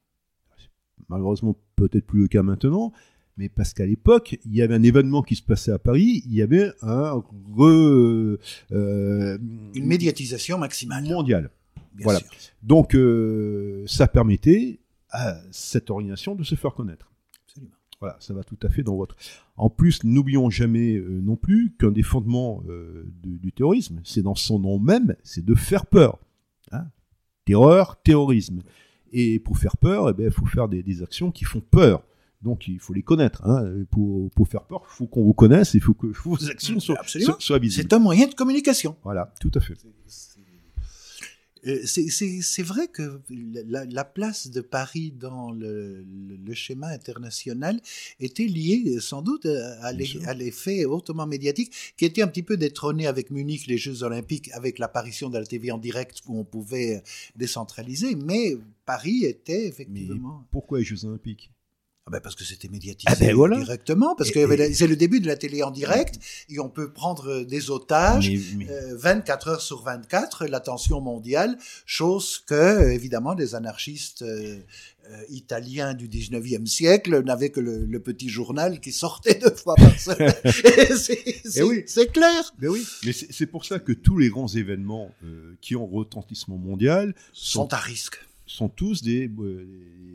malheureusement peut-être plus le cas maintenant, mais parce qu'à l'époque, il y avait un événement qui se passait à Paris, il y avait un re, euh, Une médiatisation maximale. mondiale. Bien Voilà. sûr. Donc ça permettait à cette organisation de se faire connaître. Voilà, ça va tout à fait dans votre. En plus, n'oublions jamais euh, non plus qu'un des fondements euh, du, du terrorisme, c'est dans son nom même, c'est de faire peur. Hein Terreur, terrorisme. Et pour faire peur, eh ben, il faut faire des, des actions qui font peur. Donc il faut les connaître. Hein. Pour, pour faire peur, il faut qu'on vous connaisse, il faut que vos actions soient, Absolument. soient, soient visibles. C'est un moyen de communication. Voilà, tout à fait. Euh, C'est vrai que la, la place de Paris dans le, le- le schéma international était liée sans doute à sûr. à l'effet hautement médiatique qui était un petit peu détrôné avec Munich, les Jeux Olympiques, avec l'apparition de la TV en direct où on pouvait décentraliser. Mais Paris était effectivement. Pourquoi les Jeux Olympiques? Ah ben parce que c'était médiatisé Ah ben voilà. directement, parce que c'est le début de la télé en direct et on peut prendre des otages. Mais- mais- Euh, 24 heures sur 24, l'attention mondiale, chose que, euh, évidemment, des anarchistes euh, euh, italiens du 19e siècle n'avaient que le, le petit journal qui sortait deux fois par semaine. Et c'est- oui. clair. Mais oui, mais c'est pour ça que tous les grands événements euh, qui ont retentissement mondial Sont à risque. Sont tous des, euh,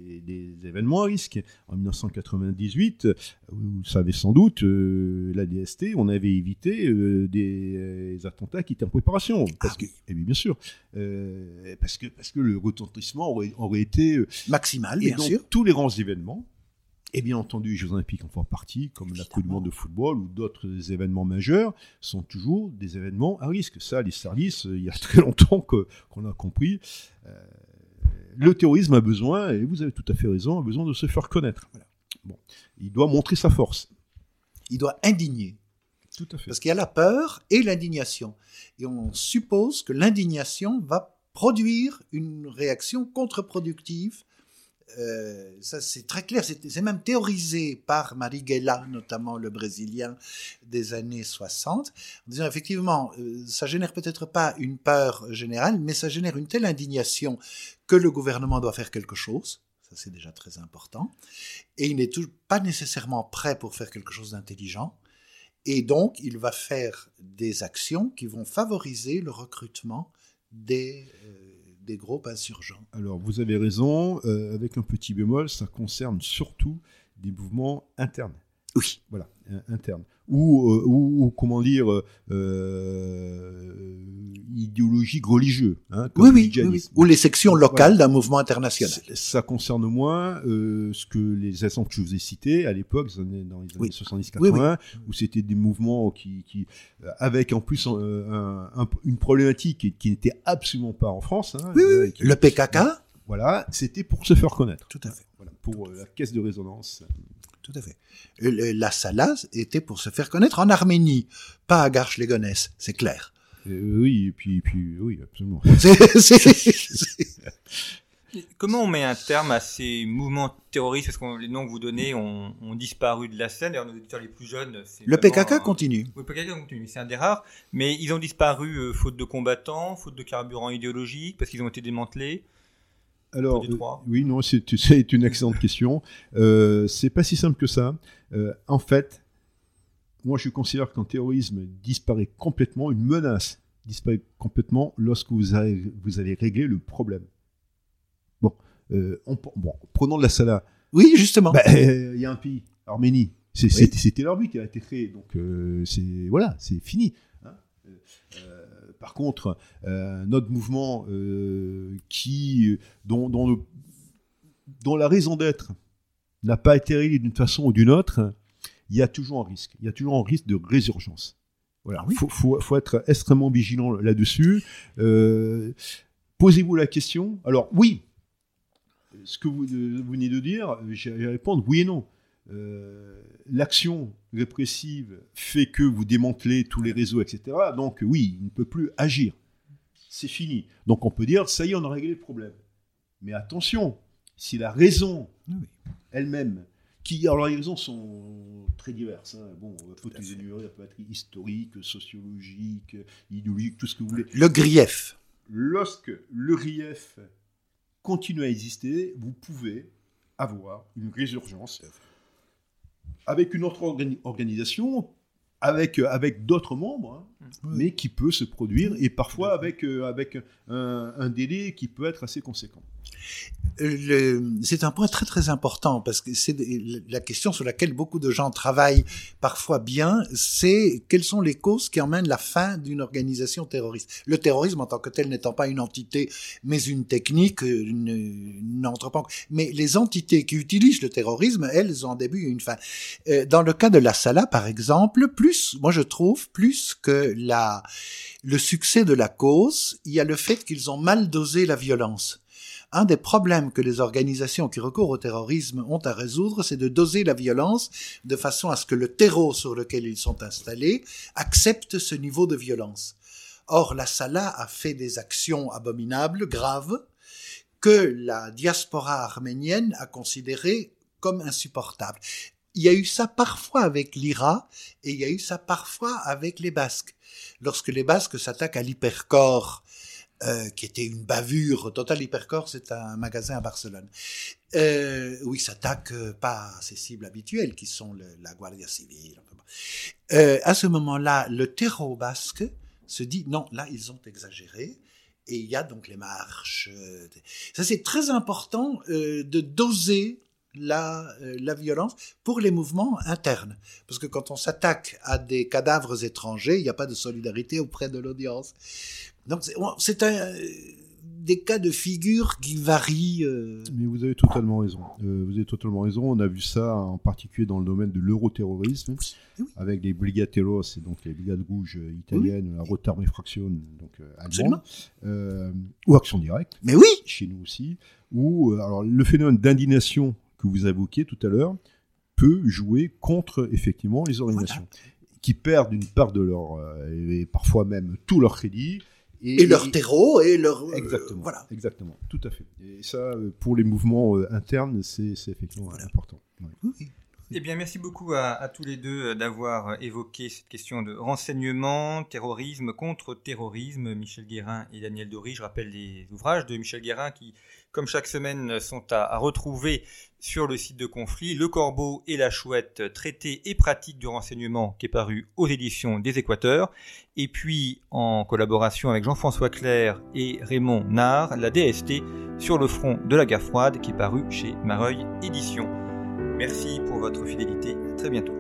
des, des événements à risque. En 1998, euh, vous savez sans doute, euh, la DST, on avait évité euh, des attentats qui étaient en préparation. Parce Ah que, oui. eh bien, bien sûr, euh, parce, que, parce que le retentissement aurait, aurait été Maximal, et bien donc, sûr. tous les grands événements, et bien entendu, les Jeux Olympiques en font partie, comme la Coupe du. Monde de football ou d'autres événements majeurs, sont toujours des événements à risque. Ça, les services, il y a très longtemps qu'on a compris. Euh, le terrorisme a besoin, et vous avez tout à fait raison, a besoin de se faire connaître. Voilà. Bon, il doit montrer sa force. Il doit indigner. Tout à fait. Parce qu'il y a la peur et l'indignation. Et on suppose que l'indignation va produire une réaction contre-productive. Euh, ça, c'est très clair. C'est même théorisé par Marighella, notamment le Brésilien des années 60, en disant effectivement, euh, ça génère peut-être pas une peur générale, mais ça génère une telle indignation que le gouvernement doit faire quelque chose. Ça, c'est déjà très important. Et il n'est pas nécessairement prêt pour faire quelque chose d'intelligent. Et donc, il va faire des actions qui vont favoriser le recrutement des, euh, insurgents. Alors, vous avez raison, euh, avec un petit bémol, ça concerne surtout des mouvements internes. Oui. Voilà, internes. Ou, euh, ou, ou, comment dire, euh, euh, idéologique religieux. Hein, comme Oui, le oui, oui. Ou les sections locales Voilà. d'un mouvement international. Ça concerne moins euh, ce que les exemples que je vous ai cités à l'époque, dans les années Oui. 70-80, Oui, oui. où c'était des mouvements qui, qui avec en plus un- un- une problématique qui, qui n'était absolument pas en France. hein, Oui, oui, oui. qui- Le PKK Voilà, c'était pour se faire connaître. Tout à fait. Pour euh, la caisse de résonance. Tout à fait. Le- La Salah était pour se faire connaître en Arménie, pas à Garches-les-Gonesse, c'est clair. Euh, oui, et puis, et puis, oui, absolument. C'est- c'est- c'est- Et Comment on met un terme à ces mouvements terroristes? Parce que les noms que vous donnez ont, ont disparu de la scène? D'ailleurs, nos auditeurs les plus jeunes, c'est Le PKK un- continue. Oui, le PKK continue. C'est un des rares. Mais ils ont disparu euh, faute de combattants, faute de carburant idéologique, parce qu'ils ont été démantelés. Alors, euh, oui, non, c'est c'est une excellente question. Euh, c'est pas si simple que ça. Euh, en fait, moi, je considère qu'un terrorisme disparaît complètement, une menace disparaît complètement lorsque vous avez, vous avez réglé le problème. Bon, euh, on- bon prenons de la Salah. Oui, justement. Bah, euh, Il y a un pays, Arménie. C'est- Oui. C'était c'était leur but qui a été créé, donc euh, c'est voilà, c'est fini. hein. Par contre, euh, notre mouvement euh, qui dont, dont, le- dont la raison d'être n'a pas été réglée d'une façon ou d'une autre, il y a toujours un risque. Il y a toujours un risque de résurgence. Voilà, il faut, faut, faut être extrêmement vigilant là-dessus. Euh, Posez-vous la question. Alors oui, ce que vous, vous venez de dire, je vais répondre oui et non. Euh, L'action répressive fait que vous démantelez tous les réseaux, etc. Donc oui, il ne peut plus agir. C'est fini. Donc on peut dire, ça y est, on a réglé le problème. Mais attention, si la raison Oui. elle-même, qui, alors les raisons sont très diverses. hein. Bon, faut les énumérer, ça peut être historique, sociologique, idéologique, tout ce que vous voulez. Le grief. Lorsque le RIF continue à exister, vous pouvez avoir une résurgence avec une autre organi- organisation, avec, euh, avec d'autres membres, hein. Mais qui peut se produire, et parfois avec, euh, avec un, un délai qui peut être assez conséquent. Euh, c'est un point très très important parce que c'est la question sur laquelle beaucoup de gens travaillent parfois bien, c'est quelles sont les causes qui emmènent la fin d'une organisation terroriste. Le terrorisme en tant que tel n'étant pas une entité, mais une technique, une, n'entre pas. en- Mais les entités qui utilisent le terrorisme, elles ont un début et une fin. Euh, Dans le cas de la Salah, par exemple, plus, moi je trouve, plus que la, le succès de la cause, il y a le fait qu'ils ont mal dosé la violence. Un des problèmes que les organisations qui recourent au terrorisme ont à résoudre, c'est de doser la violence de façon à ce que le terreau sur lequel ils sont installés accepte ce niveau de violence. Or, la Salah a fait des actions abominables, graves, que la diaspora arménienne a considérées comme insupportables. Il y a eu ça parfois avec l'IRA et il y a eu ça parfois avec les Basques. Lorsque les Basques s'attaquent à l'hypercorps, euh, qui était une bavure totale. Hypercore, c'est un magasin à Barcelone. Euh, où ils s'attaquent euh, pas à ses cibles habituelles, qui sont la Guardia Civile. Euh, à ce moment-là, le terreau basque se dit non, là, ils ont exagéré. Et il y a donc les marches. Ça, c'est très important de doser la, euh, la violence pour les mouvements internes. Parce que quand on s'attaque à des cadavres étrangers, il n'y a pas de solidarité auprès de l'audience. Donc, c'est- un, euh, des cas de figure qui varient. euh, Mais vous avez totalement raison. Euh, vous avez totalement raison. On a vu ça en particulier dans le domaine de l'euroterrorisme, Oui. avec les Brigateros, et donc les brigades rouges italiennes, la Rotarmee Fraction, donc euh, allemande, ou Action Directe, Mais oui, chez nous aussi, euh, alors le phénomène d'indignation que vous évoquiez tout à l'heure peut jouer contre effectivement les organisations qui perdent une part de leur euh, et parfois même tout leur crédit et leur terreau et leur. euh, Exactement. voilà. Exactement. Tout à fait. Et ça, euh, pour les mouvements euh, internes, c'est c'est effectivement Voilà. important. Ouais. Oui, oui. Eh bien, merci beaucoup à, à tous les deux d'avoir évoqué cette question de renseignement, terrorisme, contre-terrorisme. Michel Guérin et Daniel Dory. Je rappelle les ouvrages de Michel Guérin qui, comme chaque semaine, sont à, retrouver sur le site de Conflit. Le Corbeau et la Chouette, traité et pratique du renseignement, qui est paru aux éditions des Équateurs. Et puis, en collaboration avec Jean-François Clair et Raymond Nard, la DST sur le front de la guerre froide, qui est paru chez Mareuil Éditions. Merci pour votre fidélité. À très bientôt.